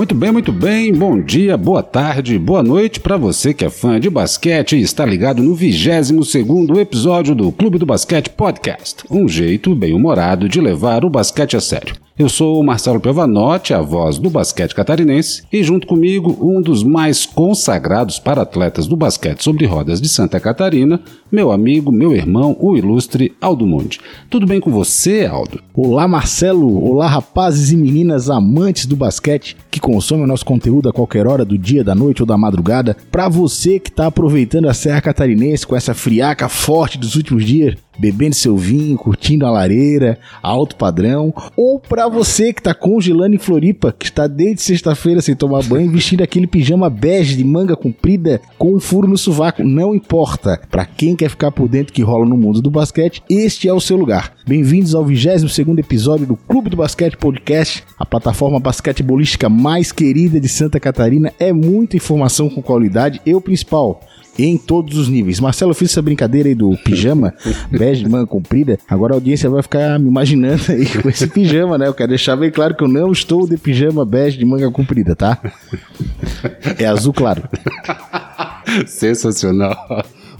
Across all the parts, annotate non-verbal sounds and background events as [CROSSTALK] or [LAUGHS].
Muito bem, muito bem. Bom dia, boa tarde, boa noite para você que é fã de basquete e está ligado no 22 episódio do Clube do Basquete Podcast. Um jeito bem-humorado de levar o basquete a sério. Eu sou o Marcelo Piovanotti, a voz do basquete catarinense, e junto comigo, um dos mais consagrados para atletas do basquete sobre rodas de Santa Catarina, meu amigo, meu irmão, o ilustre Aldo Mundi. Tudo bem com você, Aldo? Olá, Marcelo. Olá, rapazes e meninas amantes do basquete que consomem o nosso conteúdo a qualquer hora do dia, da noite ou da madrugada. Para você que está aproveitando a Serra Catarinense com essa friaca forte dos últimos dias, bebendo seu vinho, curtindo a lareira, alto padrão, ou para você que tá congelando em Floripa, que está desde sexta-feira sem tomar banho, [LAUGHS] vestindo aquele pijama bege de manga comprida com um furo no sovaco, não importa. Para quem quer ficar por dentro que rola no mundo do basquete, este é o seu lugar. Bem-vindos ao 22º episódio do Clube do Basquete Podcast, a plataforma basquetebolística mais querida de Santa Catarina. É muita informação com qualidade e o principal, em todos os níveis. Marcelo, eu fiz essa brincadeira aí do pijama, [LAUGHS] bege de manga comprida. Agora a audiência vai ficar me imaginando aí com esse pijama, né? Eu quero deixar bem claro que eu não estou de pijama bege de manga comprida, tá? É azul claro. Sensacional.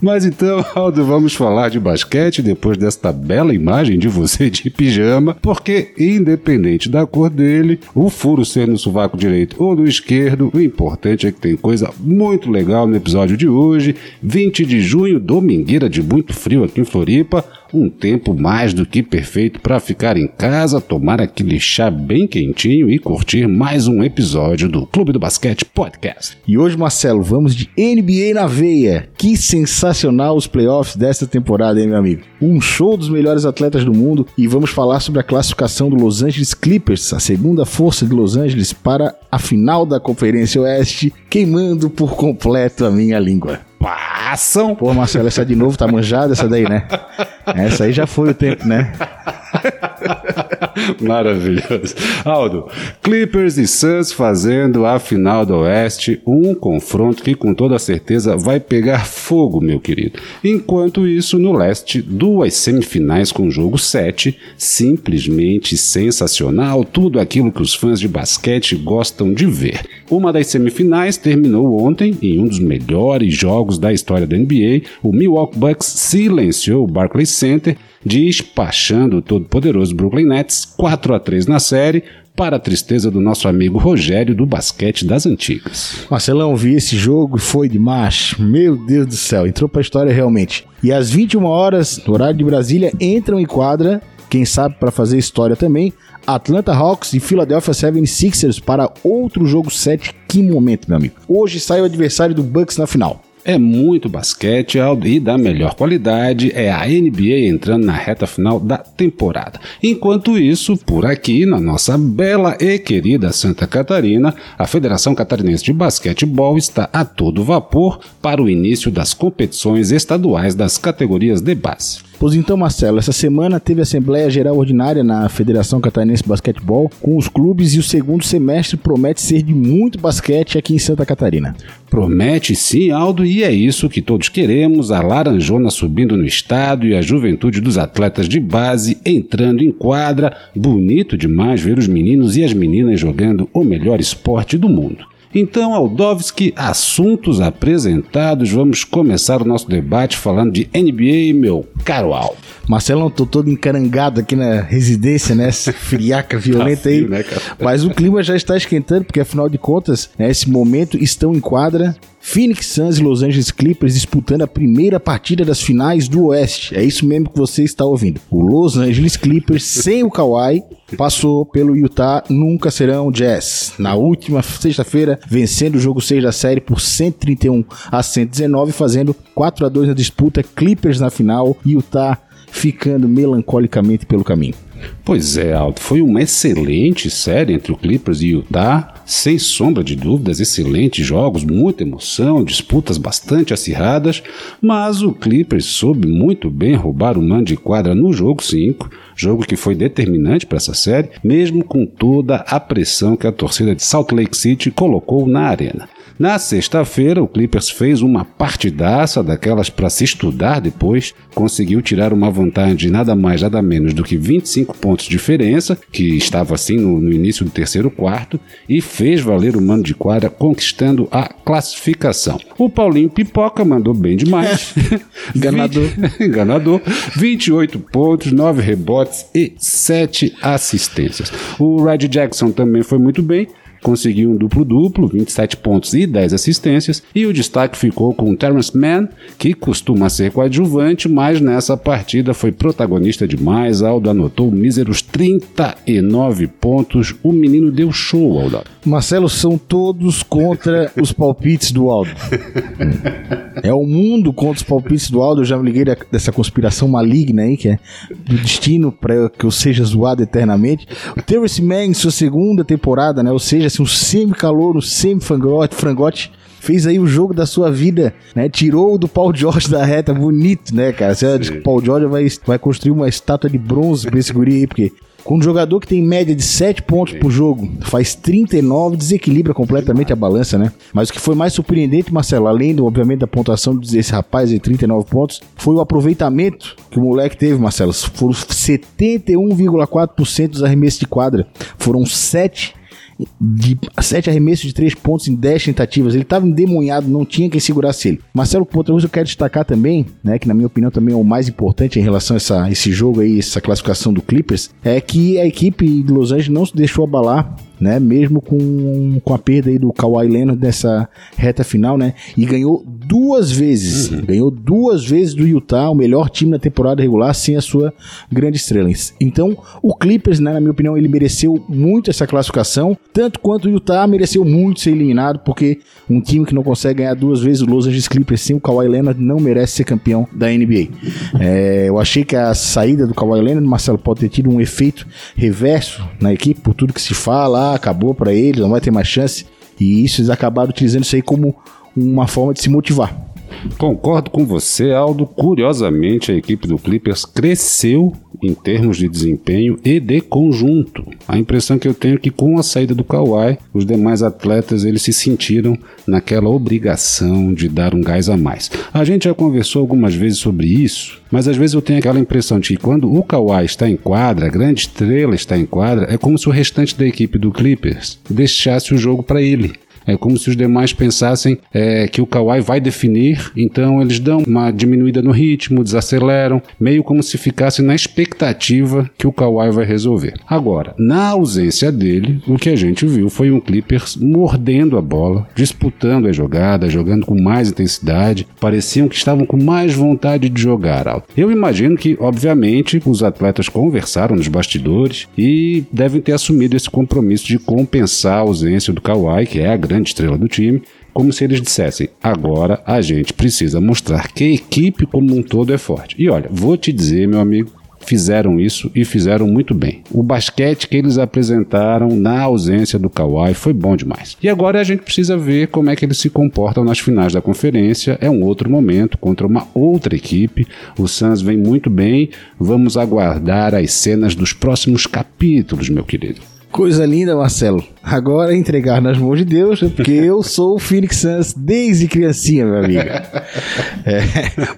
Mas então, [LAUGHS] Aldo, vamos falar de basquete depois desta bela imagem de você de pijama, porque independente da cor dele, o furo ser no sovaco direito ou no esquerdo, o importante é que tem coisa muito legal no episódio de hoje, 20 de junho, domingueira de muito frio aqui em Floripa, um tempo mais do que perfeito para ficar em casa, tomar aquele chá bem quentinho e curtir mais um episódio do Clube do Basquete Podcast. E hoje, Marcelo, vamos de NBA na veia. Que sensacional os playoffs desta temporada, hein, meu amigo? Um show dos melhores atletas do mundo e vamos falar sobre a classificação do Los Angeles Clippers, a segunda força de Los Angeles para a final da Conferência Oeste, queimando por completo a minha língua passam. Pô, Marcelo, essa de novo tá manjada, essa daí, né? [LAUGHS] Essa aí já foi o tempo, né? [LAUGHS] [LAUGHS] Maravilhoso. Aldo, Clippers e Suns fazendo a final do Oeste, um confronto que com toda certeza vai pegar fogo, meu querido. Enquanto isso, no Leste, duas semifinais com jogo 7, simplesmente sensacional, tudo aquilo que os fãs de basquete gostam de ver. Uma das semifinais terminou ontem em um dos melhores jogos da história da NBA. O Milwaukee Bucks silenciou o Barclays Center despachando o todo-poderoso Brooklyn Nets 4 a 3 na série, para a tristeza do nosso amigo Rogério do basquete das antigas. Marcelão, vi esse jogo e foi demais. Meu Deus do céu, entrou para a história realmente. E às 21 horas, no horário de Brasília, entram em quadra, quem sabe para fazer história também, Atlanta Hawks e Philadelphia 76ers para outro jogo 7. Que momento, meu amigo. Hoje sai o adversário do Bucks na final. É muito basquete e da melhor qualidade, é a NBA entrando na reta final da temporada. Enquanto isso, por aqui, na nossa bela e querida Santa Catarina, a Federação Catarinense de Basquetebol está a todo vapor para o início das competições estaduais das categorias de base. Pois então, Marcelo, essa semana teve Assembleia Geral Ordinária na Federação Catarinense de Basquetebol com os clubes e o segundo semestre promete ser de muito basquete aqui em Santa Catarina. Promete sim, Aldo, e é isso que todos queremos: a Laranjona subindo no estado e a juventude dos atletas de base entrando em quadra. Bonito demais ver os meninos e as meninas jogando o melhor esporte do mundo. Então, Aldovski, assuntos apresentados, vamos começar o nosso debate falando de NBA, meu caro Aldo. Marcelão, tô todo encarangado aqui na residência, né? Essa friaca [LAUGHS] violenta tá frio, aí. Né, Mas o clima já está esquentando, porque afinal de contas, nesse momento estão em quadra Phoenix Suns e Los Angeles Clippers disputando a primeira partida das finais do Oeste. É isso mesmo que você está ouvindo. O Los Angeles Clippers, [LAUGHS] sem o Kawhi, passou pelo Utah, nunca serão Jazz. Na última sexta-feira, vencendo o jogo 6 da série por 131 a 119, fazendo 4 a 2 na disputa, Clippers na final, Utah ficando melancolicamente pelo caminho. Pois é, Aldo, foi uma excelente série entre o Clippers e Utah, sem sombra de dúvidas, excelentes jogos, muita emoção, disputas bastante acirradas, mas o Clippers soube muito bem roubar o mando de quadra no jogo 5, jogo que foi determinante para essa série, mesmo com toda a pressão que a torcida de Salt Lake City colocou na arena. Na sexta-feira, o Clippers fez uma partidaça daquelas para se estudar depois, conseguiu tirar uma vantagem de nada mais, nada menos do que 25 pontos de diferença, que estava assim no, no início do terceiro quarto, e fez valer o mando de quadra, conquistando a classificação. O Paulinho Pipoca mandou bem demais. [LAUGHS] [LAUGHS] Enganador. 20, enganador. 28 pontos, 9 rebotes e 7 assistências. O Red Jackson também foi muito bem, conseguiu um duplo-duplo, 27 pontos e 10 assistências, e o destaque ficou com o Terrence Mann, que costuma ser coadjuvante, mas nessa partida foi protagonista demais. Aldo anotou míseros 39 pontos. O menino deu show, Aldo. Marcelo, são todos contra [LAUGHS] os palpites do Aldo. é o mundo contra os palpites do Aldo. Eu já me liguei dessa conspiração maligna aí, que é do destino para que eu seja zoado eternamente. O Terrence Mann, em sua segunda temporada, né? Ou seja, assim, um semi-calor, um semi-frangote, frangote, fez aí o jogo da sua vida, né? Tirou do Paul George da reta, bonito, né, cara? Você acha que o Paul George vai, vai construir uma estátua de bronze pra esse guri aí, porque com um jogador que tem média de 7 pontos por jogo, faz 39, desequilibra completamente a balança, né? Mas o que foi mais surpreendente, Marcelo, além, do, obviamente, da pontuação desse rapaz de 39 pontos, foi o aproveitamento que o moleque teve, Marcelo. Foram 71,4% dos arremessos de quadra. Foram 7 de sete arremessos de três pontos em 10 tentativas. Ele estava endemonhado, não tinha quem segurasse ele. Marcelo, coisa, eu quero destacar também, né, que na minha opinião também é o mais importante em relação a essa, esse jogo aí, essa classificação do Clippers, é que a equipe de Los Angeles não se deixou abalar né? Mesmo com, com a perda aí do Kawhi Leonard nessa reta final, né? E ganhou duas vezes, uhum. ganhou duas vezes do Utah, o melhor time na temporada regular sem a sua grande estrela. Então, o Clippers, né, na minha opinião, ele mereceu muito essa classificação, tanto quanto o Utah mereceu muito ser eliminado, porque um time que não consegue ganhar duas vezes o Los Angeles Clippers sem o Kawhi Leonard não merece ser campeão da NBA. É, eu achei que a saída do Kawhi Leonard, Marcelo, pode ter tido um efeito reverso na equipe, por tudo que se fala, acabou para eles, não vai ter mais chance. E isso eles acabaram utilizando isso aí como uma forma de se motivar. Concordo com você, Aldo. Curiosamente, a equipe do Clippers cresceu em termos de desempenho e de conjunto. A impressão que eu tenho é que com a saída do Kawhi, os demais atletas eles se sentiram naquela obrigação de dar um gás a mais. A gente já conversou algumas vezes sobre isso, mas às vezes eu tenho aquela impressão de que quando o Kawhi está em quadra, a grande estrela está em quadra, é como se o restante da equipe do Clippers deixasse o jogo para ele. É como se os demais pensassem é, que o Kawhi vai definir, então eles dão uma diminuída no ritmo, desaceleram, meio como se ficasse na expectativa que o Kawhi vai resolver. Agora, na ausência dele, o que a gente viu foi um Clippers mordendo a bola, disputando a jogada, jogando com mais intensidade, pareciam que estavam com mais vontade de jogar. Eu imagino que, obviamente, os atletas conversaram nos bastidores e devem ter assumido esse compromisso de compensar a ausência do Kawhi, que é a grande estrela do time, como se eles dissessem: agora a gente precisa mostrar que a equipe como um todo é forte. E olha, vou te dizer, meu amigo, fizeram isso e fizeram muito bem. O basquete que eles apresentaram na ausência do Kawhi foi bom demais. E agora a gente precisa ver como é que eles se comportam nas finais da conferência. É um outro momento contra uma outra equipe. O Suns vem muito bem. Vamos aguardar as cenas dos próximos capítulos, meu querido. Coisa linda, Marcelo. Agora entregar nas mãos de Deus, porque eu sou o Phoenix Suns desde criancinha, meu amigo. É,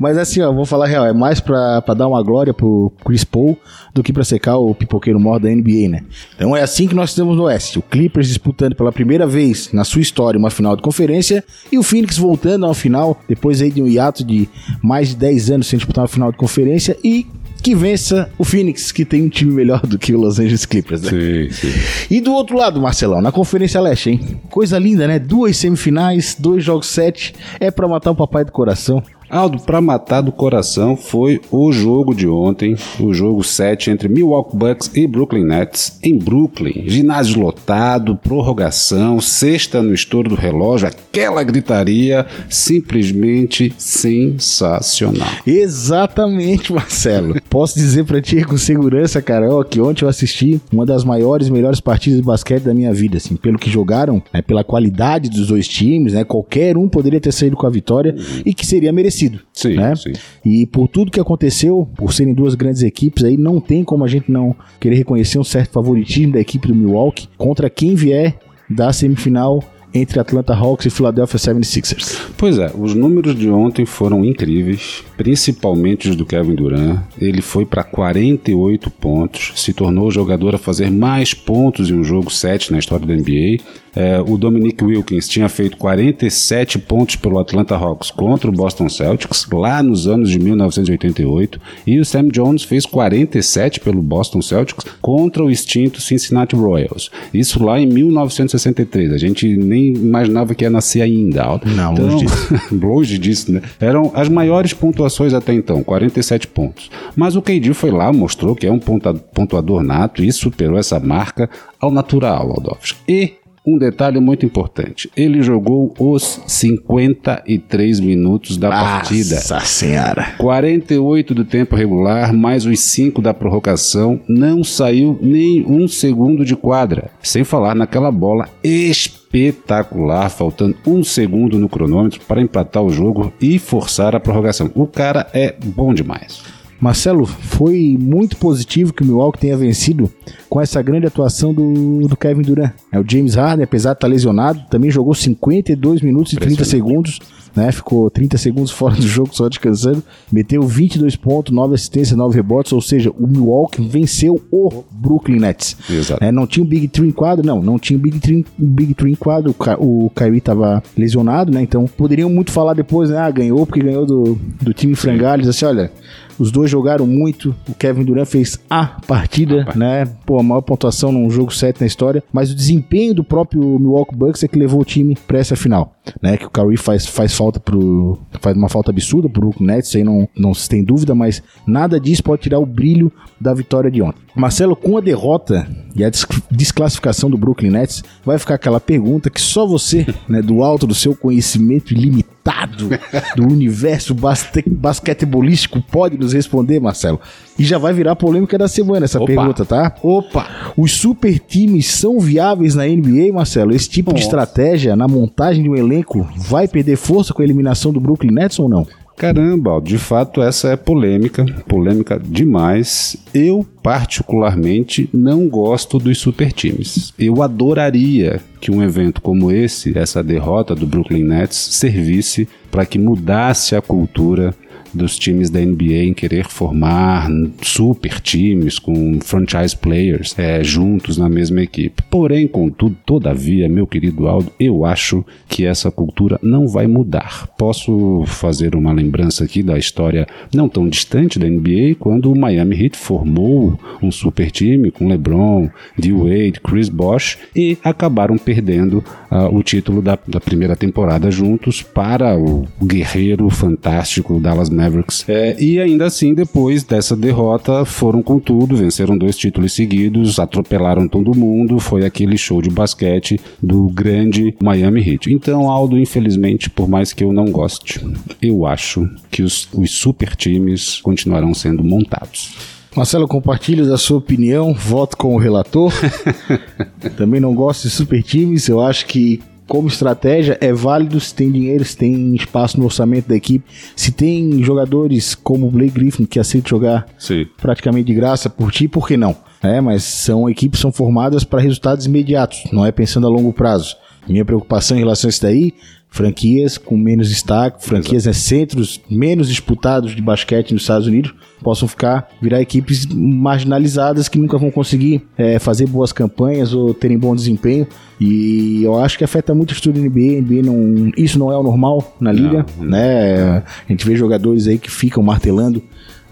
mas assim, ó, vou falar real, é mais pra, pra dar uma glória pro Chris Paul do que pra secar o pipoqueiro maior da NBA, né? Então é assim que nós temos no Oeste. O Clippers disputando pela primeira vez na sua história uma final de conferência e o Phoenix voltando ao final, depois aí de um hiato de mais de 10 anos sem disputar uma final de conferência e que vença o Phoenix, que tem um time melhor do que o Los Angeles Clippers, né? Sim, sim. E do outro lado, Marcelão, na Conferência Leste, hein? Coisa linda, né? Duas semifinais, dois jogos sete. É para matar o papai do coração. Aldo, para matar do coração foi o jogo de ontem, o jogo 7 entre Milwaukee Bucks e Brooklyn Nets em Brooklyn. Ginásio lotado, prorrogação, sexta no estouro do relógio, aquela gritaria simplesmente sensacional. Exatamente, Marcelo. [LAUGHS] Posso dizer para ti com segurança, cara, ó, que ontem eu assisti uma das maiores melhores partidas de basquete da minha vida, assim, pelo que jogaram, né, pela qualidade dos dois times, né, qualquer um poderia ter saído com a vitória e que seria merecido merecido. Sim, né? sim. E por tudo que aconteceu, por serem duas grandes equipes, aí não tem como a gente não querer reconhecer um certo favoritismo da equipe do Milwaukee contra quem vier da semifinal entre Atlanta Hawks e Philadelphia 76ers. Pois é, os números de ontem foram incríveis, principalmente os do Kevin Durant. Ele foi para 48 pontos, se tornou o jogador a fazer mais pontos em um jogo 7 na história da NBA. É, o Dominic Wilkins tinha feito 47 pontos pelo Atlanta Hawks contra o Boston Celtics lá nos anos de 1988 e o Sam Jones fez 47 pelo Boston Celtics contra o extinto Cincinnati Royals. Isso lá em 1963. A gente nem imaginava que ia nascer ainda. Não, então, longe disso. [LAUGHS] longe disso, né? Eram as maiores pontuações até então, 47 pontos. Mas o KD foi lá, mostrou que é um pontuador nato e superou essa marca ao natural, Aldovski. E um detalhe muito importante: ele jogou os 53 minutos da Nossa partida. Nossa Senhora! 48 do tempo regular, mais os 5 da prorrogação, não saiu nem um segundo de quadra. Sem falar naquela bola espetacular, faltando um segundo no cronômetro para empatar o jogo e forçar a prorrogação. O cara é bom demais. Marcelo, foi muito positivo que o Milwaukee tenha vencido com essa grande atuação do, do Kevin Durant. É, o James Harden, apesar de estar lesionado, também jogou 52 minutos e 30 segundos, né? Ficou 30 segundos [LAUGHS] fora do jogo só descansando. Meteu 22 pontos, 9 assistências, 9 rebotes, ou seja, o Milwaukee venceu o Brooklyn Nets. Exato. É, não tinha o Big Three em quadro, não, não tinha o Big Three, Big Three em quadro, o, o Kyrie estava lesionado, né? Então poderiam muito falar depois, né? Ah, ganhou porque ganhou do, do time frangalhos, assim, olha, os dois jogaram muito. O Kevin Durant fez a partida, né? Pô, a maior pontuação num jogo 7 na história. Mas o desempenho do próprio Milwaukee Bucks é que levou o time para essa final, né? Que o Curry faz, faz falta pro. faz uma falta absurda pro Brooklyn Nets, isso aí não, não se tem dúvida, mas nada disso pode tirar o brilho da vitória de ontem. Marcelo, com a derrota e a desclassificação do Brooklyn Nets, vai ficar aquela pergunta que só você, [LAUGHS] né, do alto do seu conhecimento ilimitado do universo basque basquetebolístico, pode nos responder, Marcelo. E já vai virar polêmica da semana essa Opa. pergunta, tá? Opa! Os super times são viáveis na NBA, Marcelo? Esse tipo Nossa. de estratégia na montagem de um elenco vai perder força com a eliminação do Brooklyn Nets ou não? Caramba, de fato essa é polêmica, polêmica demais. Eu, particularmente, não gosto dos super times. Eu adoraria que um evento como esse, essa derrota do Brooklyn Nets, servisse para que mudasse a cultura dos times da NBA em querer formar super times com franchise players é, juntos na mesma equipe. Porém, contudo, todavia, meu querido Aldo, eu acho que essa cultura não vai mudar. Posso fazer uma lembrança aqui da história não tão distante da NBA, quando o Miami Heat formou um super time com LeBron, D-Wade, Chris Bosh e acabaram perdendo uh, o título da, da primeira temporada juntos para o guerreiro fantástico Dallas Mavericks. É, e ainda assim, depois dessa derrota, foram com tudo, venceram dois títulos seguidos, atropelaram todo mundo, foi aquele show de basquete do grande Miami Heat. Então, Aldo, infelizmente, por mais que eu não goste, eu acho que os, os super times continuarão sendo montados. Marcelo, compartilho da sua opinião, voto com o relator. [LAUGHS] Também não gosto de super times, eu acho que como estratégia é válido se tem dinheiro, se tem espaço no orçamento da equipe, se tem jogadores como o Blake Griffin que aceita jogar Sim. praticamente de graça por ti, por que não? É, mas são equipes são formadas para resultados imediatos, não é pensando a longo prazo. Minha preocupação em relação a isso daí franquias com menos destaque, franquias né, centros menos disputados de basquete nos Estados Unidos possam ficar, virar equipes marginalizadas que nunca vão conseguir é, fazer boas campanhas ou terem bom desempenho. E eu acho que afeta muito o estudo da NBA. NBA não, isso não é o normal na liga, não, né? A gente vê jogadores aí que ficam martelando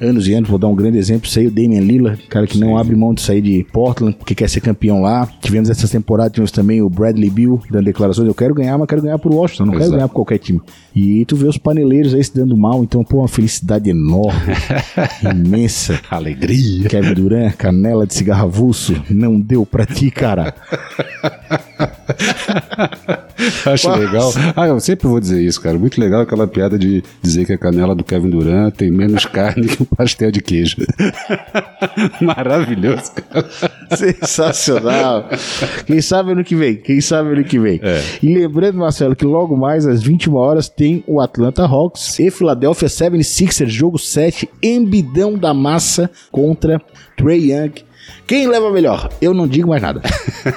anos e anos. Vou dar um grande exemplo. Saiu o Damian Lillard, cara que Sim. não abre mão de sair de Portland, porque quer ser campeão lá. Tivemos essa temporada, tivemos também o Bradley Bill dando declarações: eu quero ganhar, mas quero ganhar pro Washington, não Exato. quero ganhar por qualquer time. E tu vê os paneleiros aí se dando mal, então, pô, uma felicidade enorme, [LAUGHS] imensa. Alegria. Kevin Durant, canela de cigarro avulso, não deu pra ti, cara. [LAUGHS] Acho Nossa. legal. Ah, eu sempre vou dizer isso, cara. Muito legal aquela piada de dizer que a canela do Kevin Durant tem menos carne que um pastel de queijo. [LAUGHS] Maravilhoso, cara. Sensacional. Quem sabe ano que vem? Quem sabe ano que vem? É. E lembrando, Marcelo, que logo mais às 21 horas tem o Atlanta Hawks e Philadelphia 76ers, jogo 7, embidão da massa contra Trey Young Quem leva melhor? Eu não digo mais nada.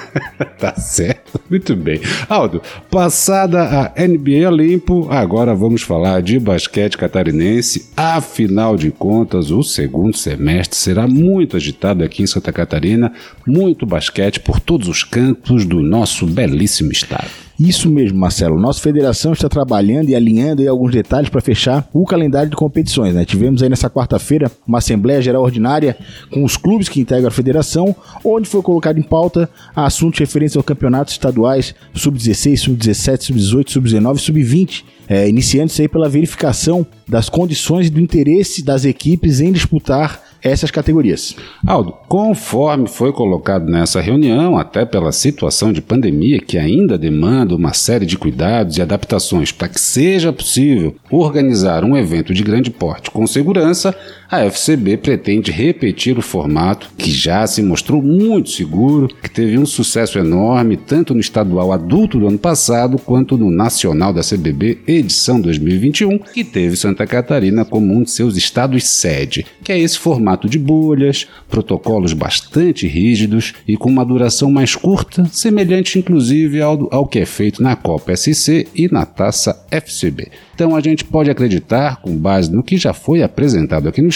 [LAUGHS] tá certo. Muito bem. Aldo, passada a NBA limpo, agora vamos falar de basquete catarinense. Afinal de contas, o segundo semestre será muito agitado aqui em Santa Catarina. Muito basquete por todos os cantos do nosso belíssimo estado. Isso mesmo, Marcelo. Nossa federação está trabalhando e alinhando aí alguns detalhes para fechar o calendário de competições. Né? Tivemos aí nessa quarta-feira uma Assembleia Geral Ordinária com os clubes que integram a federação, onde foi colocado em pauta assuntos referentes aos campeonatos estaduais Sub-16, Sub-17, Sub-18, Sub-19 e Sub-20. É, iniciando-se aí pela verificação das condições e do interesse das equipes em disputar essas categorias. Aldo, conforme foi colocado nessa reunião, até pela situação de pandemia que ainda demanda uma série de cuidados e adaptações para que seja possível organizar um evento de grande porte com segurança, a FCB pretende repetir o formato que já se mostrou muito seguro, que teve um sucesso enorme tanto no estadual adulto do ano passado quanto no nacional da CBB edição 2021, que teve Santa Catarina como um de seus estados sede, que é esse formato de bolhas, protocolos bastante rígidos e com uma duração mais curta, semelhante inclusive ao, ao que é feito na Copa SC e na Taça FCB. Então a gente pode acreditar, com base no que já foi apresentado aqui no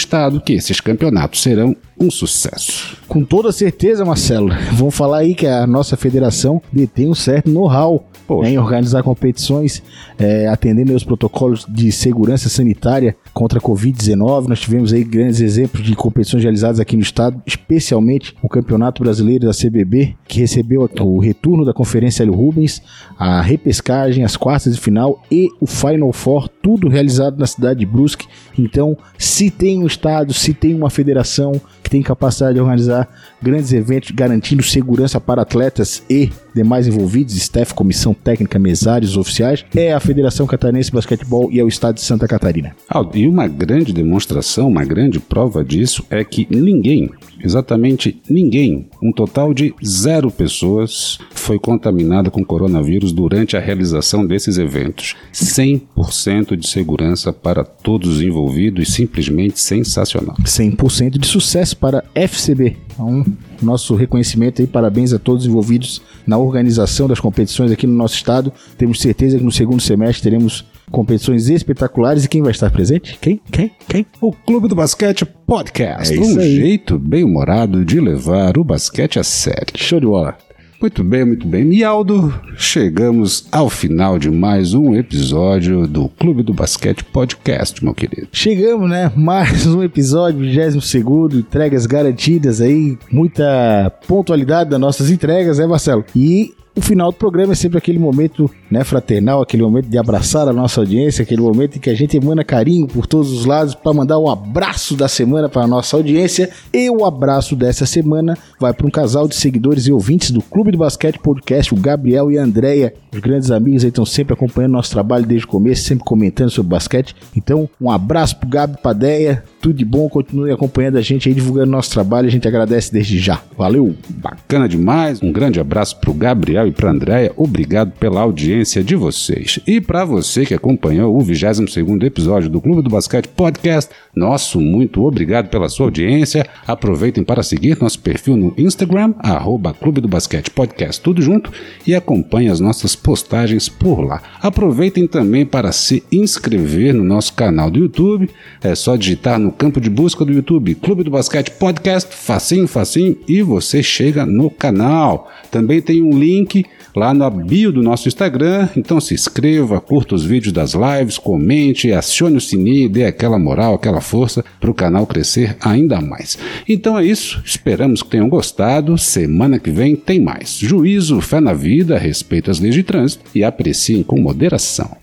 que esses campeonatos serão um sucesso. Com toda certeza, Marcelo. Vamos falar aí que a nossa federação detém um certo know-how em organizar competições, é, atendendo aos protocolos de segurança sanitária contra a Covid-19. Nós tivemos aí grandes exemplos de competições realizadas aqui no estado, especialmente o Campeonato Brasileiro da CBB, que recebeu o retorno da Conferência Hélio Rubens, a repescagem, as quartas de final e o Final Four, tudo realizado na cidade de Brusque. Então, se tem um estado, se tem uma federação que tem capacidade de organizar grandes eventos, garantindo segurança para atletas e demais envolvidos, staff, comissão técnica, mesários, oficiais, é a Federação Catarinense de Basquetebol e é o Estado de Santa Catarina. Ah, e uma grande demonstração, uma grande prova disso é que ninguém, exatamente ninguém, um total de zero pessoas, foi contaminada com coronavírus durante a realização desses eventos. 100% de segurança para todos os envolvidos, simplesmente sensacional. 100% de sucesso para FCB. Então, nosso reconhecimento e parabéns a todos envolvidos na organização das competições aqui no nosso estado. Temos certeza que no segundo semestre teremos competições espetaculares e quem vai estar presente? Quem? Quem? Quem? O Clube do Basquete Podcast. É um aí. jeito bem humorado de levar o basquete a sério. Show de bola. Muito bem, muito bem. Mialdo, chegamos ao final de mais um episódio do Clube do Basquete Podcast, meu querido. Chegamos, né? [LAUGHS] Mais um episódio, 22 segundo, entregas garantidas aí, muita pontualidade das nossas entregas, né, Marcelo? E o final do programa é sempre aquele momento né, fraternal, aquele momento de abraçar a nossa audiência, aquele momento em que a gente emana carinho por todos os lados para mandar um abraço da semana para a nossa audiência. E o abraço dessa semana vai para um casal de seguidores e ouvintes do Clube do Basquete Podcast, o Gabriel e a Andrea. Os grandes amigos aí estão sempre acompanhando nosso trabalho desde o começo, sempre comentando sobre basquete. Então, um abraço pro Gabi Padeia, tudo de bom, continue acompanhando a gente aí, divulgando nosso trabalho, a gente agradece desde já. Valeu! Bacana demais, um grande abraço pro Gabriel e para Andréia, obrigado pela audiência de vocês. E para você que acompanhou o 22º episódio do Clube do Basquete Podcast, nosso muito obrigado pela sua audiência. Aproveitem para seguir nosso perfil no Instagram, arroba Clube do Basquete Podcast, tudo junto, e acompanhem as nossas postagens por lá. Aproveitem também para se inscrever no nosso canal do YouTube, é só digitar no campo de busca do YouTube Clube do Basquete Podcast, facinho, facinho, e você chega no canal. Também tem um link lá na bio do nosso Instagram. Então se inscreva, curta os vídeos das lives, comente, acione o sininho, dê aquela moral, aquela força para o canal crescer ainda mais. Então é isso, esperamos que tenham gostado. Semana que vem tem mais. Juízo, fé na vida, respeito às leis de trânsito e apreciem com moderação.